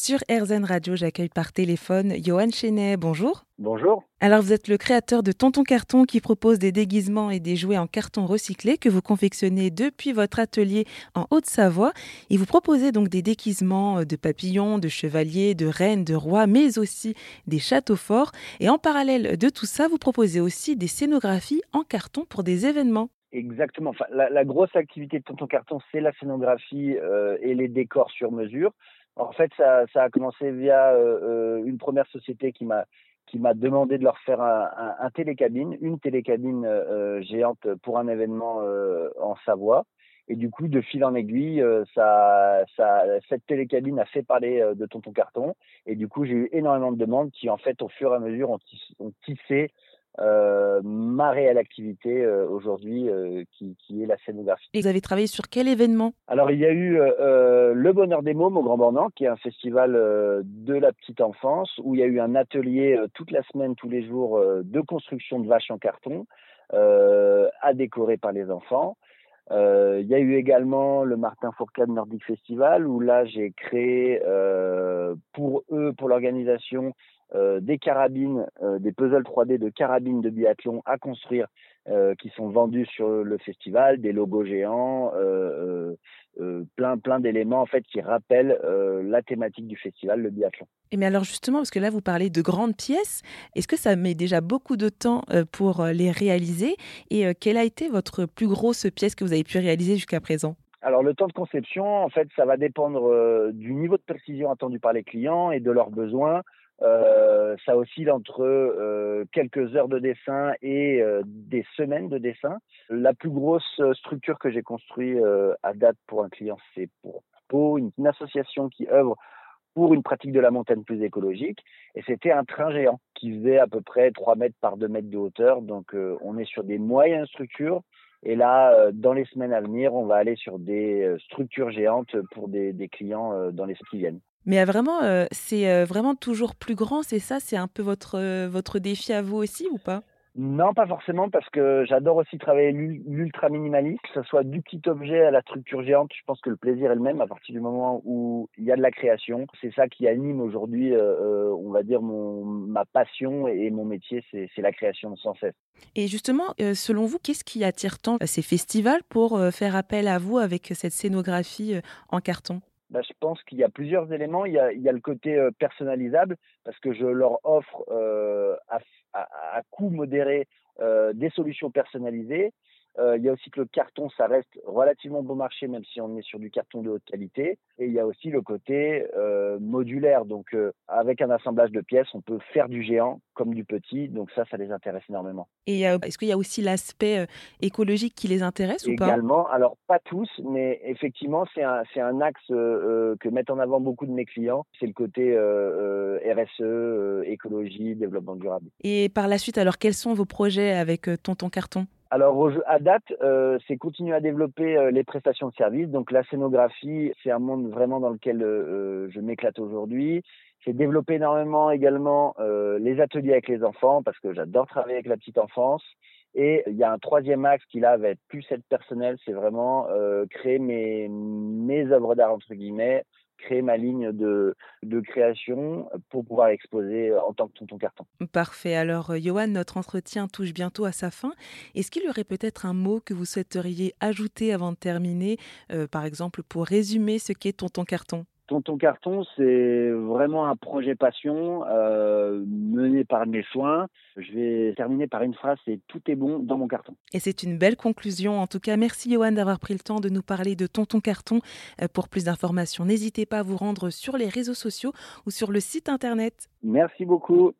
Sur RZN Radio, j'accueille par téléphone Johan Chenet. Bonjour. Bonjour. Alors, vous êtes le créateur de Tonton Carton qui propose des déguisements et des jouets en carton recyclé que vous confectionnez depuis votre atelier en Haute-Savoie. Et vous proposez donc des déguisements de papillons, de chevaliers, de reines, de rois, mais aussi des châteaux forts. Et en parallèle de tout ça, vous proposez aussi des scénographies en carton pour des événements. Exactement. Enfin, la, grosse activité de Tonton Carton, c'est la scénographie euh, et les décors sur mesure. En fait, ça, a commencé via euh, euh, une première société qui m'a qui m'a demandé de leur faire un, télécabine, une télécabine euh, géante pour un événement en Savoie. Et du coup, de fil en aiguille, ça, cette télécabine a fait parler de Tonton Carton. Et du coup, j'ai eu énormément de demandes qui, en fait, au fur et à mesure, ont tissé euh, ma réelle activité euh, aujourd'hui, euh, qui, est la scénographie. Et vous avez travaillé sur quel événement? Alors, il y a eu le Bonheur des Mômes au Grand Bornand, qui est un festival de la petite enfance, où il y a eu un atelier toute la semaine, tous les jours, de construction de vaches en carton, à décorer par les enfants. il y a eu également le Martin Fourcade Nordic Festival où là j'ai créé pour eux, pour l'organisation, euh, des carabines, euh, des puzzles 3D de carabines de biathlon à construire euh, qui sont vendus sur le festival, des logos géants, plein plein d'éléments en fait qui rappellent la thématique du festival, le biathlon. Et mais alors justement, parce que là vous parlez de grandes pièces, est-ce que ça met déjà beaucoup de temps pour les réaliser? Et quelle a été votre plus grosse pièce que vous avez pu réaliser jusqu'à présent? Alors le temps de conception, en fait, ça va dépendre du niveau de précision attendu par les clients et de leurs besoins. Euh, ça oscille entre euh, quelques heures de dessin et euh, des semaines de dessin. La plus grosse structure que j'ai construite à date pour un client, c'est pour Po, une, association qui œuvre pour une pratique de la montagne plus écologique. Et c'était un train géant qui faisait à peu près 3 mètres par 2 mètres de hauteur. Donc on est sur des moyennes structures. Et là, dans les semaines à venir, on va aller sur des structures géantes pour des, des clients dans les semaines qui viennent. Mais vraiment, euh, c'est euh, vraiment toujours plus grand, c'est ça? C'est un peu votre, euh, votre défi à vous aussi ou pas? Non, pas forcément, parce que j'adore aussi travailler l'ultra minimaliste, que ce soit du petit objet à la structure géante. Je pense que le plaisir est le même à partir du moment où il y a de la création. C'est ça qui anime aujourd'hui, on va dire, mon, ma passion et mon métier, c'est la création sans cesse. Et justement, selon vous, qu'est-ce qui attire tant ces festivals pour faire appel à vous avec cette scénographie en carton? Bah, je pense qu'il y a plusieurs éléments. Il y a, le côté euh, personnalisable parce que je leur offre euh, à, à, à, coût modéré euh, des solutions personnalisées. Euh, il y a aussi que le carton, ça reste relativement bon marché, même si on est sur du carton de haute qualité. Et il y a aussi le côté euh, modulaire. Donc, euh, avec un assemblage de pièces, on peut faire du géant comme du petit. Donc ça, ça les intéresse énormément. Et est-ce qu'il y a aussi l'aspect écologique qui les intéresse ou pas? Également. Alors, pas tous, mais effectivement, c'est un, c'est un axe que mettent en avant beaucoup de mes clients. C'est le côté RSE, écologie, développement durable. Et par la suite, alors, quels sont vos projets avec Tonton Carton? Alors à date, euh, c'est continuer à développer euh, les prestations de services. Donc la scénographie, c'est un monde vraiment dans lequel euh, je m'éclate aujourd'hui. C'est développer énormément également les ateliers avec les enfants parce que j'adore travailler avec la petite enfance. Et il y a un troisième axe qui là va être plus être personnel, c'est vraiment créer mes, mes œuvres d'art entre guillemets créer ma ligne de, de création pour pouvoir exposer en tant que tonton carton. Parfait. Alors, euh, Johan, notre entretien touche bientôt à sa fin. Est-ce qu'il y aurait peut-être un mot que vous souhaiteriez ajouter avant de terminer, euh, par exemple, pour résumer ce qu'est tonton carton Tonton Carton, c'est vraiment un projet passion euh, mené par mes soins. Je vais terminer par une phrase, c'est tout est bon dans mon carton. Et c'est une belle conclusion. En tout cas, merci Johan d'avoir pris le temps de nous parler de Tonton Carton. Euh, pour plus d'informations, n'hésitez pas à vous rendre sur les réseaux sociaux ou sur le site internet. Merci beaucoup.